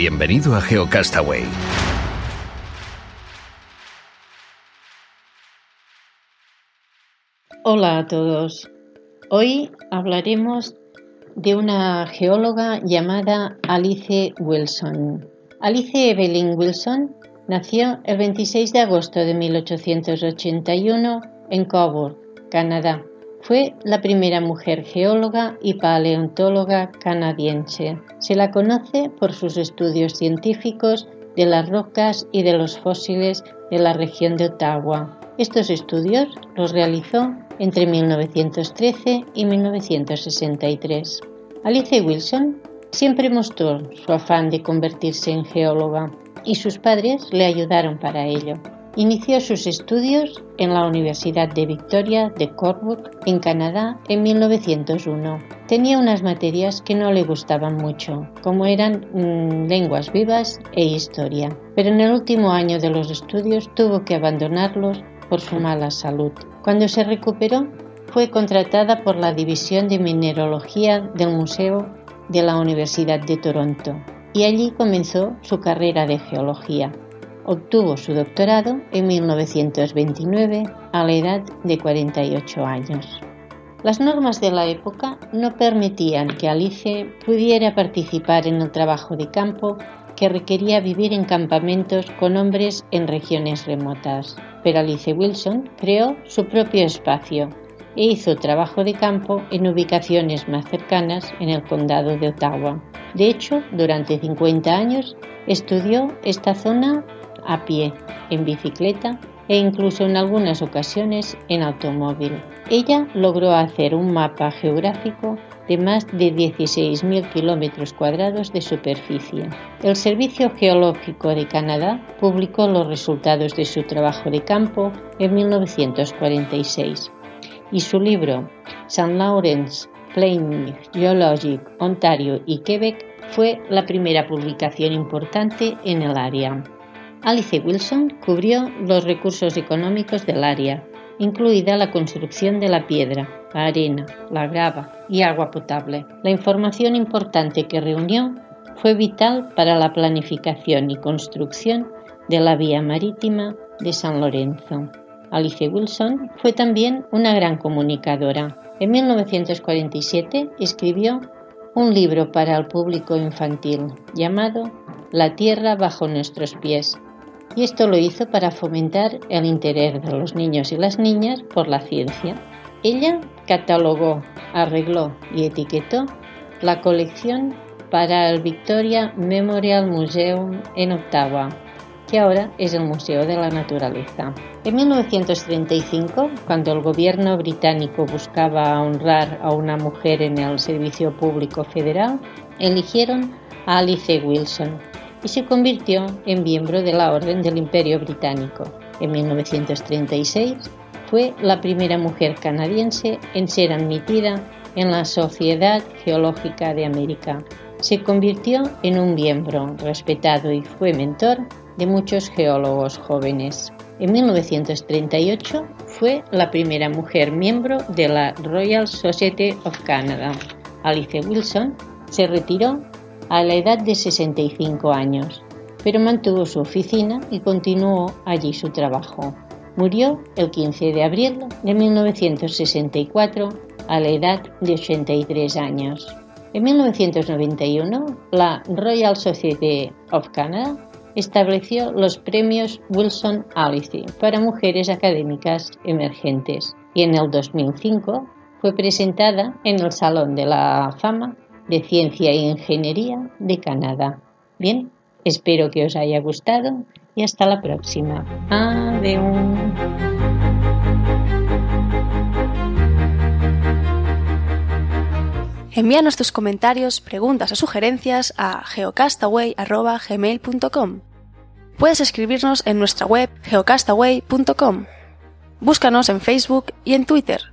Bienvenido a GeoCastaway. Hola a todos. Hoy hablaremos de una geóloga llamada Alice Wilson. Alice Evelyn Wilson nació el 26 de agosto de 1881 en Coburg, Canadá. Fue la primera mujer geóloga y paleontóloga canadiense. Se la conoce por sus estudios científicos de las rocas y de los fósiles de la región de Ottawa. Estos estudios los realizó entre 1913 y 1963. Alice Wilson siempre mostró su afán de convertirse en geóloga y sus padres le ayudaron para ello. Inició sus estudios en la Universidad de Victoria de Cornwall, en Canadá, en 1901. Tenía unas materias que no le gustaban mucho, como eran mm, lenguas vivas e historia, pero en el último año de los estudios tuvo que abandonarlos por su mala salud. Cuando se recuperó, fue contratada por la División de Mineralogía del Museo de la Universidad de Toronto y allí comenzó su carrera de geología. Obtuvo su doctorado en 1929 a la edad de 48 años. Las normas de la época no permitían que Alice pudiera participar en el trabajo de campo que requería vivir en campamentos con hombres en regiones remotas. Pero Alice Wilson creó su propio espacio e hizo trabajo de campo en ubicaciones más cercanas en el condado de Ottawa. De hecho, durante 50 años estudió esta zona a pie, en bicicleta e incluso en algunas ocasiones en automóvil. Ella logró hacer un mapa geográfico de más de 16.000 kilómetros cuadrados de superficie. El Servicio Geológico de Canadá publicó los resultados de su trabajo de campo en 1946 y su libro St. Lawrence Plain Geologic Ontario y Quebec fue la primera publicación importante en el área. Alice Wilson cubrió los recursos económicos del área, incluida la construcción de la piedra, la arena, la grava y agua potable. La información importante que reunió fue vital para la planificación y construcción de la vía marítima de San Lorenzo. Alice Wilson fue también una gran comunicadora. En 1947 escribió un libro para el público infantil llamado La Tierra bajo nuestros pies, y esto lo hizo para fomentar el interés de los niños y las niñas por la ciencia. Ella catalogó, arregló y etiquetó la colección para el Victoria Memorial Museum en Ottawa, que ahora es el Museo de la Naturaleza. En 1935, cuando el gobierno británico buscaba honrar a una mujer en el servicio público federal, eligieron a Alice Wilson, y se convirtió en miembro de la Orden del Imperio Británico. En 1936 fue la primera mujer canadiense en ser admitida en la Sociedad Geológica de América. Se convirtió en un miembro respetado y fue mentor de muchos geólogos jóvenes. En 1938 fue la primera mujer miembro de la Royal Society of Canada. Alice Wilson se retiró a la edad de 65 años, pero mantuvo su oficina y continuó allí su trabajo. Murió el 15 de abril de 1964 a la edad de 83 años. En 1991, la Royal Society of Canada estableció los premios Wilson Alice para mujeres académicas emergentes y en el 2005 fue presentada en el Salón de la Fama de Ciencia e Ingeniería de Canadá. Bien, espero que os haya gustado y hasta la próxima. Adiós. Envíanos tus comentarios, preguntas o sugerencias a geocastaway.gmail.com. Puedes escribirnos en nuestra web geocastaway.com. Búscanos en Facebook y en Twitter